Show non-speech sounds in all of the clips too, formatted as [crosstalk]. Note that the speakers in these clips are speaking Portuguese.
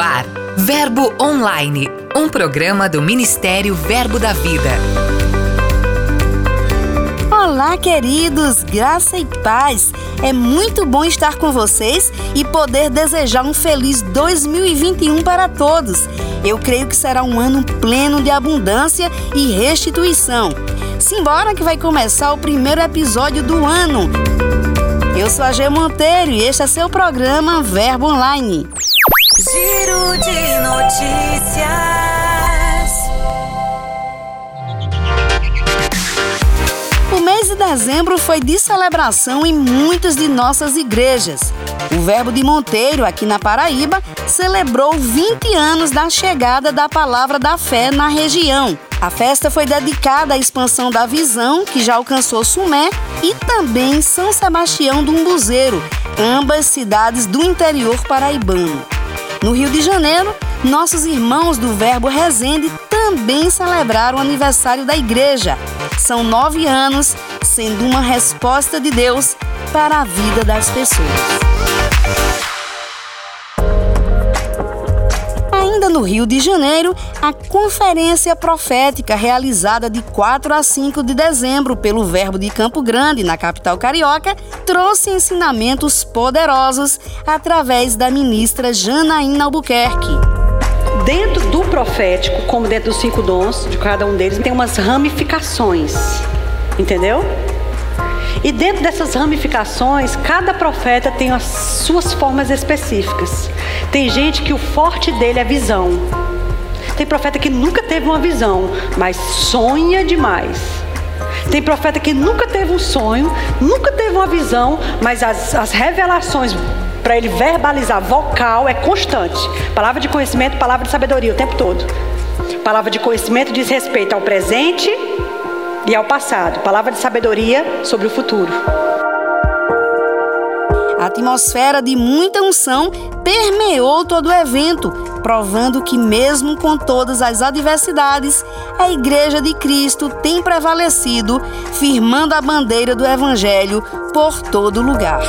Ar, Verbo Online, um programa do Ministério Verbo da Vida. Olá, queridos, graça e paz. É muito bom estar com vocês e poder desejar um feliz 2021 para todos. Eu creio que será um ano pleno de abundância e restituição. Simbora que vai começar o primeiro episódio do ano. Eu sou a G Monteiro e este é seu programa Verbo Online. Giro de notícias. O mês de dezembro foi de celebração em muitas de nossas igrejas. O Verbo de Monteiro, aqui na Paraíba, celebrou 20 anos da chegada da Palavra da Fé na região. A festa foi dedicada à expansão da visão, que já alcançou Sumé, e também São Sebastião do Umbuzeiro, ambas cidades do interior paraibano. No Rio de Janeiro, nossos irmãos do Verbo Resende também celebraram o aniversário da igreja. São nove anos, sendo uma resposta de Deus para a vida das pessoas. No Rio de Janeiro, a conferência profética realizada de 4 a 5 de dezembro pelo Verbo de Campo Grande, na capital carioca, trouxe ensinamentos poderosos através da ministra Janaína Albuquerque. Dentro do profético, como dentro dos cinco dons de cada um deles, tem umas ramificações, entendeu? E dentro dessas ramificações, cada profeta tem as suas formas específicas. Tem gente que o forte dele é visão. Tem profeta que nunca teve uma visão, mas sonha demais. Tem profeta que nunca teve um sonho, nunca teve uma visão, mas as, as revelações para ele verbalizar vocal é constante. Palavra de conhecimento, palavra de sabedoria o tempo todo. Palavra de conhecimento diz respeito ao presente e ao passado. Palavra de sabedoria sobre o futuro. A atmosfera de muita unção permeou todo o evento, provando que, mesmo com todas as adversidades, a Igreja de Cristo tem prevalecido, firmando a bandeira do Evangelho por todo lugar.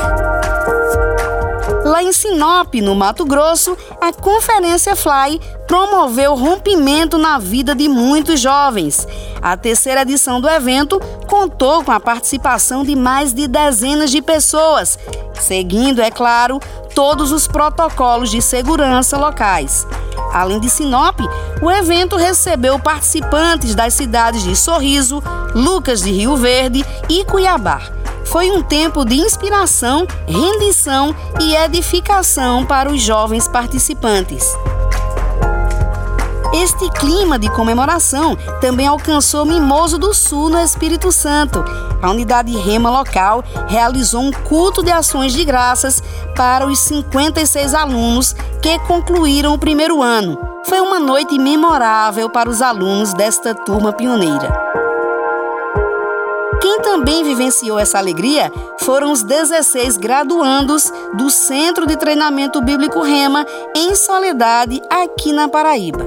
Lá em Sinop, no Mato Grosso, a Conferência Fly promoveu rompimento na vida de muitos jovens. A terceira edição do evento contou com a participação de mais de dezenas de pessoas, seguindo, é claro, todos os protocolos de segurança locais. Além de Sinop, o evento recebeu participantes das cidades de Sorriso, Lucas de Rio Verde e Cuiabá. Foi um tempo de inspiração, rendição e edificação para os jovens participantes. Este clima de comemoração também alcançou Mimoso do Sul, no Espírito Santo. A unidade Rema local realizou um culto de ações de graças para os 56 alunos que concluíram o primeiro ano. Foi uma noite memorável para os alunos desta turma pioneira. Também vivenciou essa alegria foram os 16 graduandos do Centro de Treinamento Bíblico Rema em Soledade, aqui na Paraíba.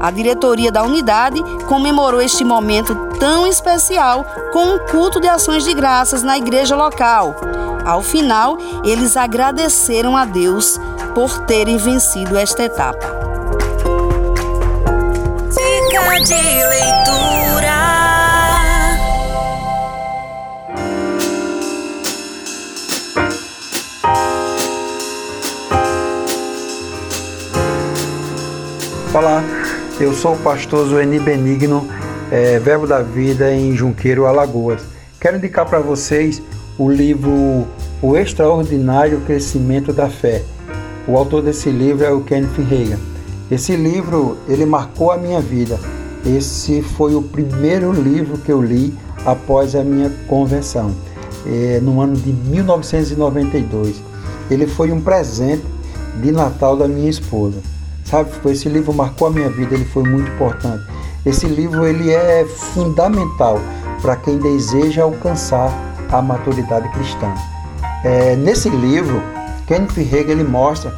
A diretoria da unidade comemorou este momento tão especial com um culto de ações de graças na igreja local. Ao final, eles agradeceram a Deus por terem vencido esta etapa. De leitura. Olá, eu sou o pastor Zoeni Benigno, é, Verbo da Vida em Junqueiro, Alagoas. Quero indicar para vocês o livro O Extraordinário Crescimento da Fé. O autor desse livro é o Kenneth Reagan. Esse livro, ele marcou a minha vida. Esse foi o primeiro livro que eu li após a minha conversão, é, no ano de 1992. Ele foi um presente de Natal da minha esposa. Sabe, esse livro marcou a minha vida, ele foi muito importante. Esse livro ele é fundamental para quem deseja alcançar a maturidade cristã. É, nesse livro, Kenneth Hagin ele mostra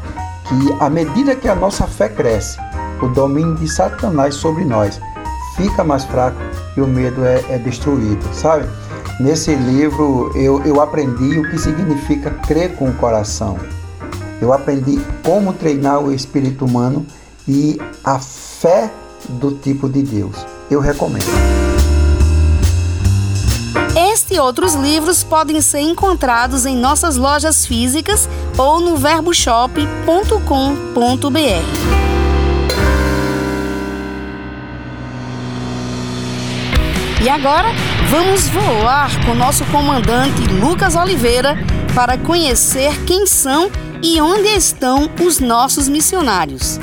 que à medida que a nossa fé cresce, o domínio de Satanás sobre nós fica mais fraco e o medo é, é destruído, sabe? Nesse livro eu, eu aprendi o que significa crer com o coração. Eu aprendi como treinar o espírito humano e a fé do tipo de Deus. Eu recomendo. Este e outros livros podem ser encontrados em nossas lojas físicas ou no verboshop.com.br. E agora, vamos voar com nosso comandante Lucas Oliveira para conhecer quem são e onde estão os nossos missionários.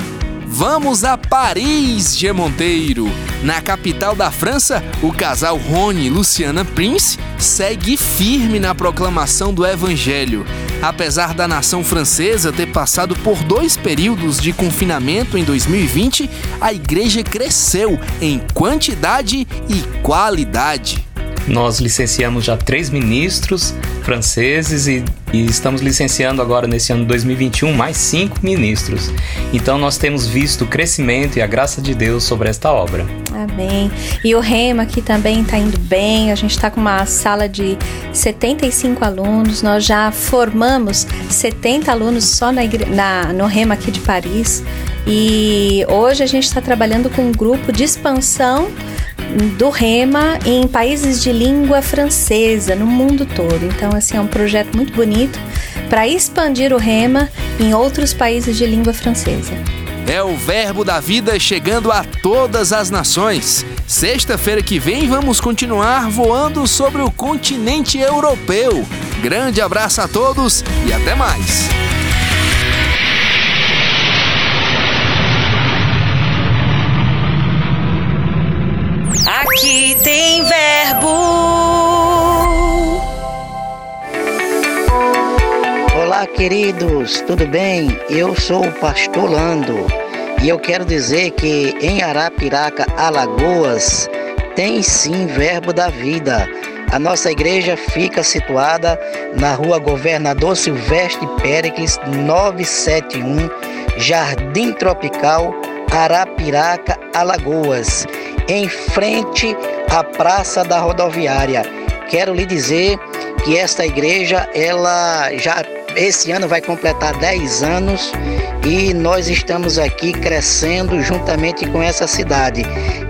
Vamos a Paris, G. Monteiro. Na capital da França, o casal Rony e Luciana Prince segue firme na proclamação do Evangelho. Apesar da nação francesa ter passado por dois períodos de confinamento em 2020, a igreja cresceu em quantidade e qualidade. Nós licenciamos já três ministros franceses e, e, estamos licenciando agora nesse ano 2021 mais cinco ministros. Então nós temos visto o crescimento e a graça de Deus sobre esta obra. Amém. E o Rema aqui também está indo bem. A gente está com uma sala de 75 alunos. Nós já formamos 70 alunos só na, na no Rema aqui de Paris. E hoje a gente está trabalhando com um grupo de expansão do Rema em países de língua francesa no mundo todo. Então, assim, é um projeto muito bonito para expandir o Rema em outros países de língua francesa. É o Verbo da Vida chegando a todas as nações. Sexta-feira que vem vamos continuar voando sobre o continente europeu. Grande abraço a todos e até mais! Aqui tem verbo. Olá, queridos, tudo bem? Eu sou o pastor Lando e eu quero dizer que em Arapiraca, Alagoas, tem sim verbo da vida. A nossa igreja fica situada na rua Governador Silvestre Péricles 971, Jardim Tropical, Arapiraca, Alagoas em frente à Praça da Rodoviária. Quero lhe dizer que esta igreja, ela já esse ano vai completar 10 anos e nós estamos aqui crescendo juntamente com essa cidade.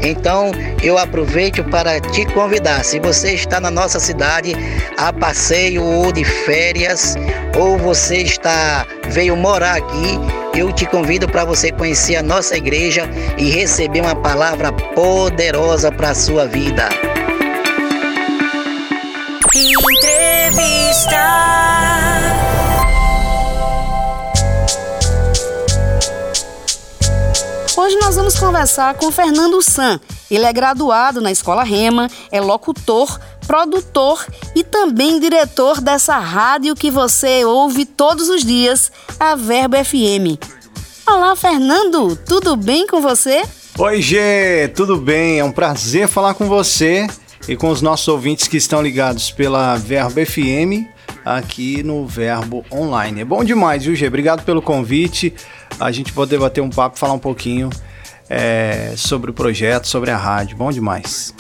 Então, eu aproveito para te convidar, se você está na nossa cidade a passeio ou de férias, ou você está veio morar aqui, eu te convido para você conhecer a nossa igreja e receber uma palavra poderosa para a sua vida. Entrevista. Hoje nós vamos conversar com Fernando San. Ele é graduado na Escola Rema, é locutor, produtor e também diretor dessa rádio que você ouve todos os dias, a Verbo FM. Olá, Fernando, tudo bem com você? Oi, Gê, tudo bem? É um prazer falar com você e com os nossos ouvintes que estão ligados pela Verbo FM aqui no Verbo Online. É bom demais, viu, Gê? Obrigado pelo convite. A gente poder bater um papo, falar um pouquinho é, sobre o projeto, sobre a rádio. Bom demais.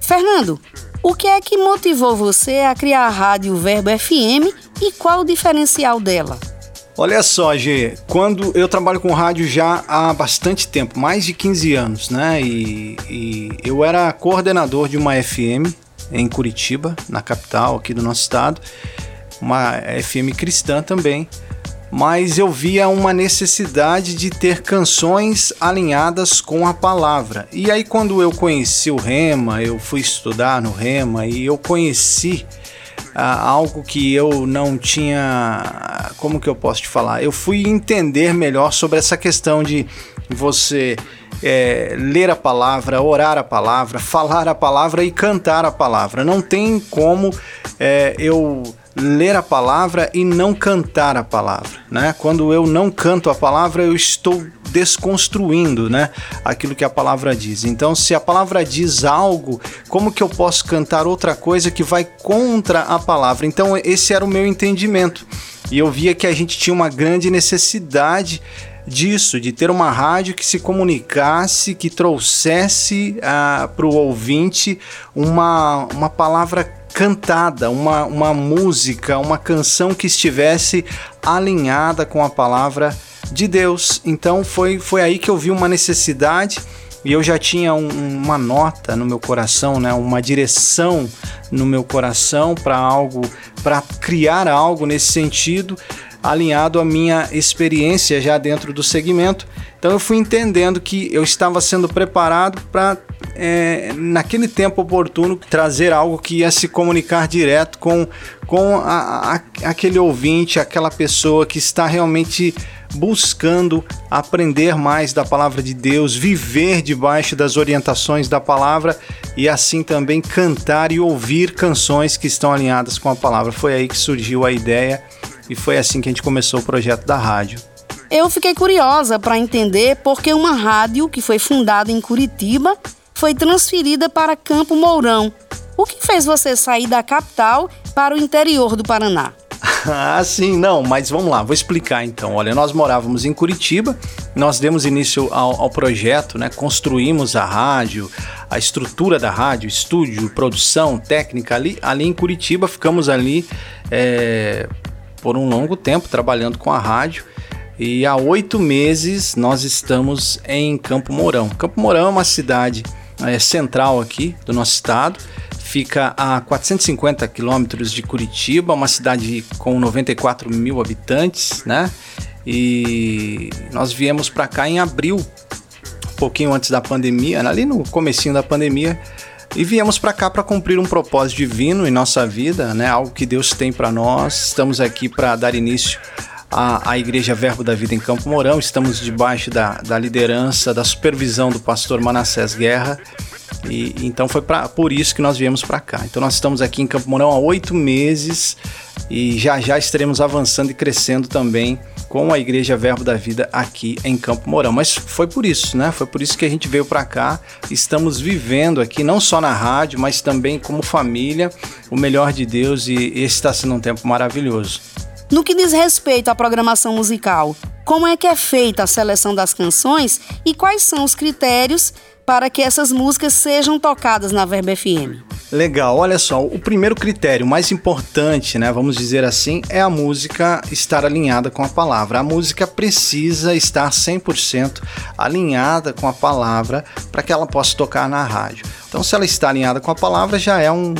Fernando, o que é que motivou você a criar a rádio Verbo FM e qual o diferencial dela? Olha só, G, quando eu trabalho com rádio já há bastante tempo, mais de 15 anos, né? E, e eu era coordenador de uma FM em Curitiba, na capital aqui do nosso estado, uma FM cristã também mas eu via uma necessidade de ter canções alinhadas com a palavra. E aí, quando eu conheci o Rema, eu fui estudar no Rema e eu conheci ah, algo que eu não tinha. Como que eu posso te falar? Eu fui entender melhor sobre essa questão de você é, ler a palavra, orar a palavra, falar a palavra e cantar a palavra. Não tem como é, eu ler a palavra e não cantar a palavra, né? Quando eu não canto a palavra, eu estou desconstruindo, né, aquilo que a palavra diz. Então, se a palavra diz algo, como que eu posso cantar outra coisa que vai contra a palavra? Então, esse era o meu entendimento. E eu via que a gente tinha uma grande necessidade disso, de ter uma rádio que se comunicasse, que trouxesse uh, ah, para o ouvinte uma, uma palavra cantada, uma, uma música, uma canção que estivesse alinhada com a palavra de Deus. Então foi, foi aí que eu vi uma necessidade e eu já tinha um, uma nota no meu coração, né, uma direção no meu coração para algo, para criar algo nesse sentido, alinhado à minha experiência já dentro do segmento. Então eu fui entendendo que eu estava sendo preparado para, é, naquele tempo oportuno, trazer algo que ia se comunicar direto com, com a, a, aquele ouvinte, aquela pessoa que está realmente buscando aprender mais da palavra de Deus, viver debaixo das orientações da palavra e assim também cantar e ouvir canções que estão alinhadas com a palavra. Foi aí que surgiu a ideia e foi assim que a gente começou o projeto da rádio. Eu fiquei curiosa para entender por que uma rádio que foi fundada em Curitiba foi transferida para Campo Mourão. O que fez você sair da capital para o interior do Paraná? [laughs] ah, sim, não, mas vamos lá, vou explicar então. Olha, nós morávamos em Curitiba, nós demos início ao, ao projeto, né? Construímos a rádio, a estrutura da rádio, estúdio, produção, técnica ali, ali em Curitiba, ficamos ali é, por um longo tempo trabalhando com a rádio. E há oito meses nós estamos em Campo Mourão. Campo Mourão é uma cidade é, central aqui do nosso estado fica a 450 quilômetros de Curitiba, uma cidade com 94 mil habitantes, né? E nós viemos para cá em abril, um pouquinho antes da pandemia, ali no comecinho da pandemia, e viemos para cá para cumprir um propósito divino em nossa vida, né? Algo que Deus tem para nós. Estamos aqui para dar início à, à Igreja Verbo da Vida em Campo Mourão. Estamos debaixo da, da liderança, da supervisão do pastor Manassés Guerra e então foi pra, por isso que nós viemos para cá. Então nós estamos aqui em Campo Mourão há oito meses e já já estaremos avançando e crescendo também com a Igreja Verbo da Vida aqui em Campo Mourão. Mas foi por isso, né? Foi por isso que a gente veio para cá. Estamos vivendo aqui não só na rádio, mas também como família, o melhor de Deus e esse está sendo um tempo maravilhoso. No que diz respeito à programação musical, como é que é feita a seleção das canções e quais são os critérios para que essas músicas sejam tocadas na Verba FM? Legal, olha só, o primeiro critério mais importante, né, vamos dizer assim, é a música estar alinhada com a palavra. A música precisa estar 100% alinhada com a palavra para que ela possa tocar na rádio. Então, se ela está alinhada com a palavra, já é um,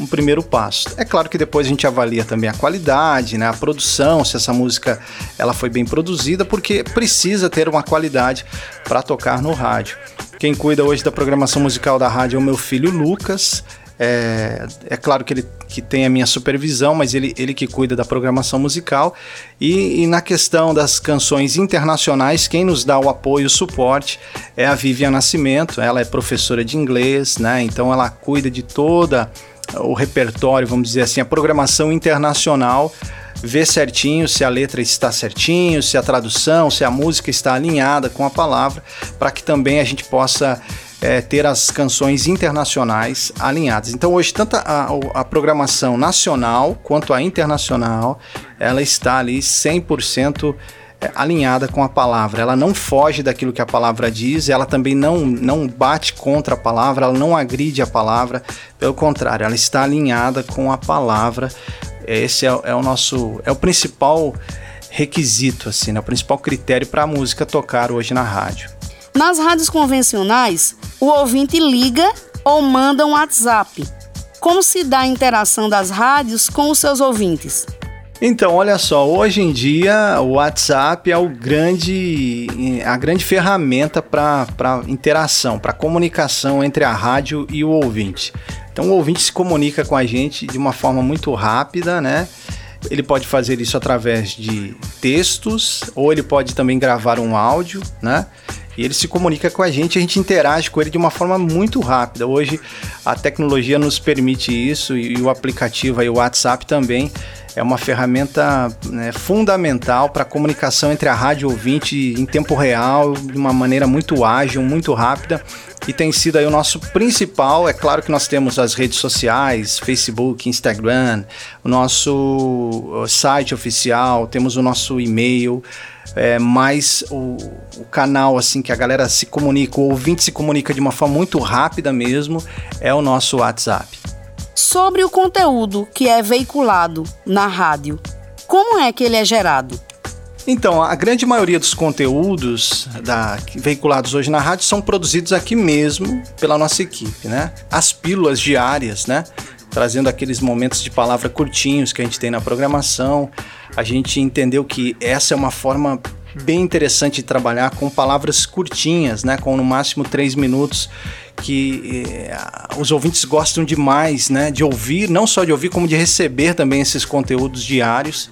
um, primeiro passo. É claro que depois a gente avalia também a qualidade, né, a produção, se essa música ela foi bem produzida, porque precisa ter uma qualidade para tocar no rádio. Quem cuida hoje da programação musical da rádio é o meu filho Lucas. É, é claro que ele que tem a minha supervisão, mas ele, ele que cuida da programação musical. E, e na questão das canções internacionais, quem nos dá o apoio e o suporte é a Vivian Nascimento. Ela é professora de inglês, né? Então ela cuida de toda o repertório, vamos dizer assim, a programação internacional ver certinho se a letra está certinho, se a tradução, se a música está alinhada com a palavra, para que também a gente possa é, ter as canções internacionais alinhadas. Então hoje tanto a, a, programação nacional quanto a internacional ela está ali 100% é, alinhada com a palavra. Ela não foge daquilo que a palavra diz, ela também não, não bate contra a palavra, ela não agride a palavra, pelo contrário, ela está alinhada com a palavra esse é, é o nosso, é o principal requisito, assim, né? o principal critério para a música tocar hoje na rádio. Nas rádios convencionais, o ouvinte liga ou manda um WhatsApp. Como se dá a interação das rádios com os seus ouvintes? Então, olha só, hoje em dia o WhatsApp é o grande, a grande ferramenta para interação, para comunicação entre a rádio e o ouvinte. Então o ouvinte se comunica com a gente de uma forma muito rápida, né? Ele pode fazer isso através de textos ou ele pode também gravar um áudio, né? E ele se comunica com a gente, a gente interage com ele de uma forma muito rápida. Hoje a tecnologia nos permite isso e o aplicativo aí, o WhatsApp também é uma ferramenta né, fundamental para a comunicação entre a rádio ouvinte em tempo real, de uma maneira muito ágil, muito rápida e tem sido aí o nosso principal. É claro que nós temos as redes sociais, Facebook, Instagram, o nosso site oficial, temos o nosso e-mail, é, mas o, o, canal assim que a galera se comunica, o ouvinte se comunica de uma forma muito rápida mesmo, é o nosso WhatsApp. Sobre o conteúdo que é veiculado na rádio, como é que ele é gerado? Então, a grande maioria dos conteúdos da, veiculados hoje na rádio são produzidos aqui mesmo pela nossa equipe, né? As pílulas diárias, né? Trazendo aqueles momentos de palavra curtinhos que a gente tem na programação. A gente entendeu que essa é uma forma bem interessante de trabalhar com palavras curtinhas, né? Com no máximo três minutos que eh, os ouvintes gostam demais, né? De ouvir, não só de ouvir, como de receber também esses conteúdos diários.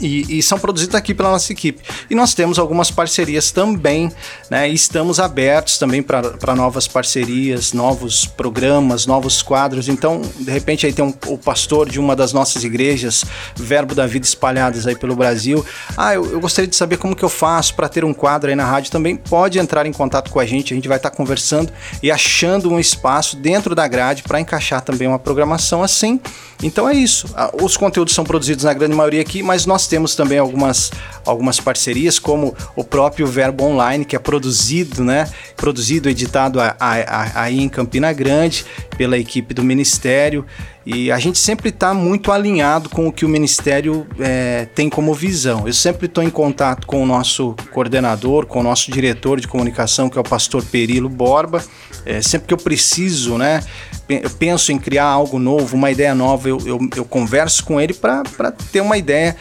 E, e, são produzidos aqui pela nossa equipe. E nós temos algumas parcerias também, né? Estamos abertos também para novas parcerias, novos programas, novos quadros. Então, de repente, aí tem um, o pastor de uma das nossas igrejas, Verbo da Vida espalhadas aí pelo Brasil. Ah, eu, eu gostaria de saber como que eu faço para ter um quadro aí na rádio também. Pode entrar em contato com a gente, a gente vai estar tá conversando e achando um espaço dentro da grade para encaixar também uma programação assim. Então é isso. Os conteúdos são produzidos na grande maioria aqui, mas nós temos também algumas, algumas parcerias, como o próprio Verbo Online, que é produzido, né? Produzido, editado aí em Campina Grande, pela equipe do Ministério. E a gente sempre está muito alinhado com o que o Ministério é, tem como visão. Eu sempre estou em contato com o nosso coordenador, com o nosso diretor de comunicação, que é o pastor Perilo Borba. É, sempre que eu preciso, né? eu penso em criar algo novo, uma ideia nova, eu, eu, eu converso com ele para ter uma ideia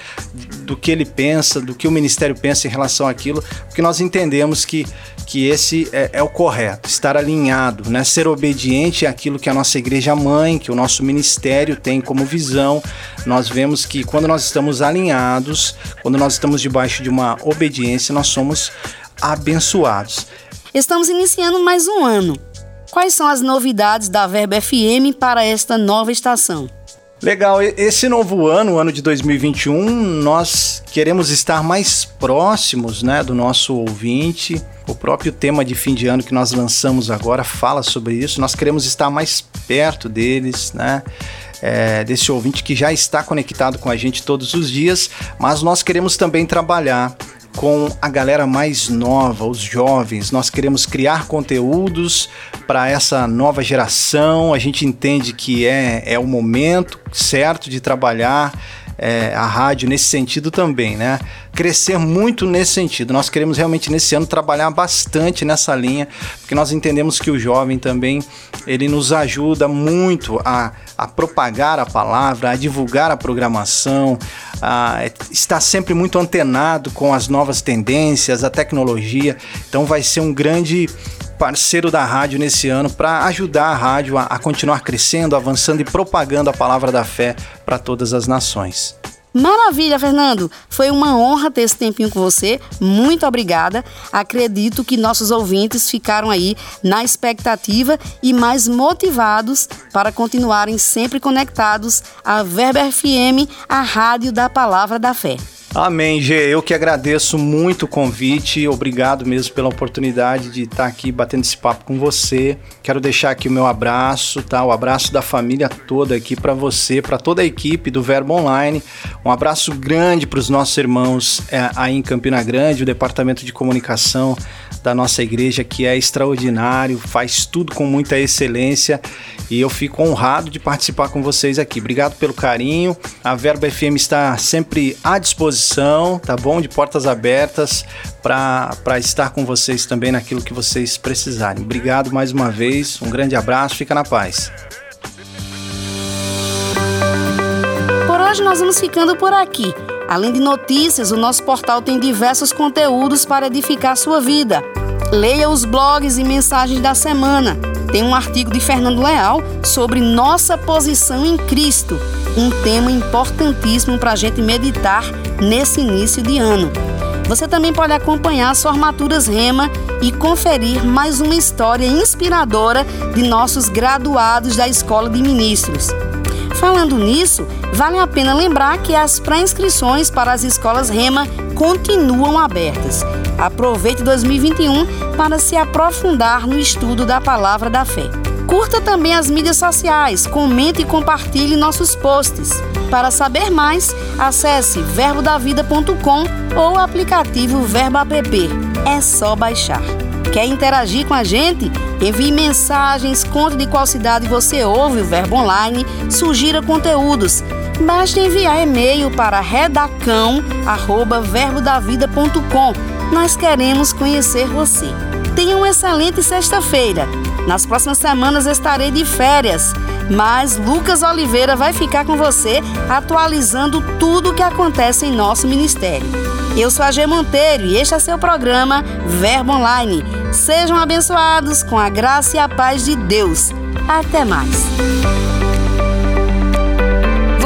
do que ele pensa, do que o ministério pensa em relação àquilo, porque nós entendemos que, que esse é, é o correto, estar alinhado, né? ser obediente àquilo que a nossa igreja mãe, que o nosso ministério tem como visão. Nós vemos que quando nós estamos alinhados, quando nós estamos debaixo de uma obediência, nós somos abençoados. Estamos iniciando mais um ano Quais são as novidades da Verbo FM para esta nova estação? Legal, esse novo ano, o ano de 2021, nós queremos estar mais próximos né, do nosso ouvinte. O próprio tema de fim de ano que nós lançamos agora fala sobre isso. Nós queremos estar mais perto deles, né? É, desse ouvinte que já está conectado com a gente todos os dias, mas nós queremos também trabalhar com a galera mais nova, os jovens. Nós queremos criar conteúdos para essa nova geração. A gente entende que é, é o momento certo de trabalhar é, a rádio nesse sentido também, né? Crescer muito nesse sentido. Nós queremos realmente nesse ano trabalhar bastante nessa linha, porque nós entendemos que o jovem também ele nos ajuda muito a, a propagar a palavra, a divulgar a programação, a estar sempre muito antenado com as novas tendências, a tecnologia. Então vai ser um grande parceiro da rádio nesse ano para ajudar a rádio a, a continuar crescendo, avançando e propagando a palavra da fé para todas as nações. Maravilha, Fernando! Foi uma honra ter esse tempinho com você. Muito obrigada. Acredito que nossos ouvintes ficaram aí na expectativa e mais motivados para continuarem sempre conectados à Verba FM, a rádio da Palavra da Fé. Amém, Gê. Eu que agradeço muito o convite. Obrigado mesmo pela oportunidade de estar aqui batendo esse papo com você. Quero deixar aqui o meu abraço, tá? O abraço da família toda aqui para você, para toda a equipe do Verbo Online. Um abraço grande para os nossos irmãos é, aí em Campina Grande, o departamento de comunicação da nossa igreja que é extraordinário, faz tudo com muita excelência e eu fico honrado de participar com vocês aqui. Obrigado pelo carinho. A Verba FM está sempre à disposição, tá bom? De portas abertas para estar com vocês também naquilo que vocês precisarem. Obrigado mais uma vez, um grande abraço, fica na paz. Por hoje nós vamos ficando por aqui. Além de notícias, o nosso portal tem diversos conteúdos para edificar sua vida. Leia os blogs e mensagens da semana. Tem um artigo de Fernando Leal sobre nossa posição em Cristo, um tema importantíssimo para a gente meditar nesse início de ano. Você também pode acompanhar as formaturas Rema e conferir mais uma história inspiradora de nossos graduados da Escola de Ministros. Falando nisso, vale a pena lembrar que as pré-inscrições para as escolas Rema continuam abertas. Aproveite 2021 para se aprofundar no estudo da palavra da fé. Curta também as mídias sociais, comente e compartilhe nossos posts. Para saber mais, acesse verbodavida.com ou o aplicativo Verbo App. É só baixar. Quer interagir com a gente? Envie mensagens, conte de qual cidade você ouve o Verbo Online, sugira conteúdos. Basta enviar e-mail para redacão@verbodavida.com. Nós queremos conhecer você. Tenha uma excelente sexta-feira. Nas próximas semanas estarei de férias, mas Lucas Oliveira vai ficar com você atualizando tudo o que acontece em nosso ministério. Eu sou a G Monteiro e este é seu programa Verbo Online. Sejam abençoados com a graça e a paz de Deus. Até mais.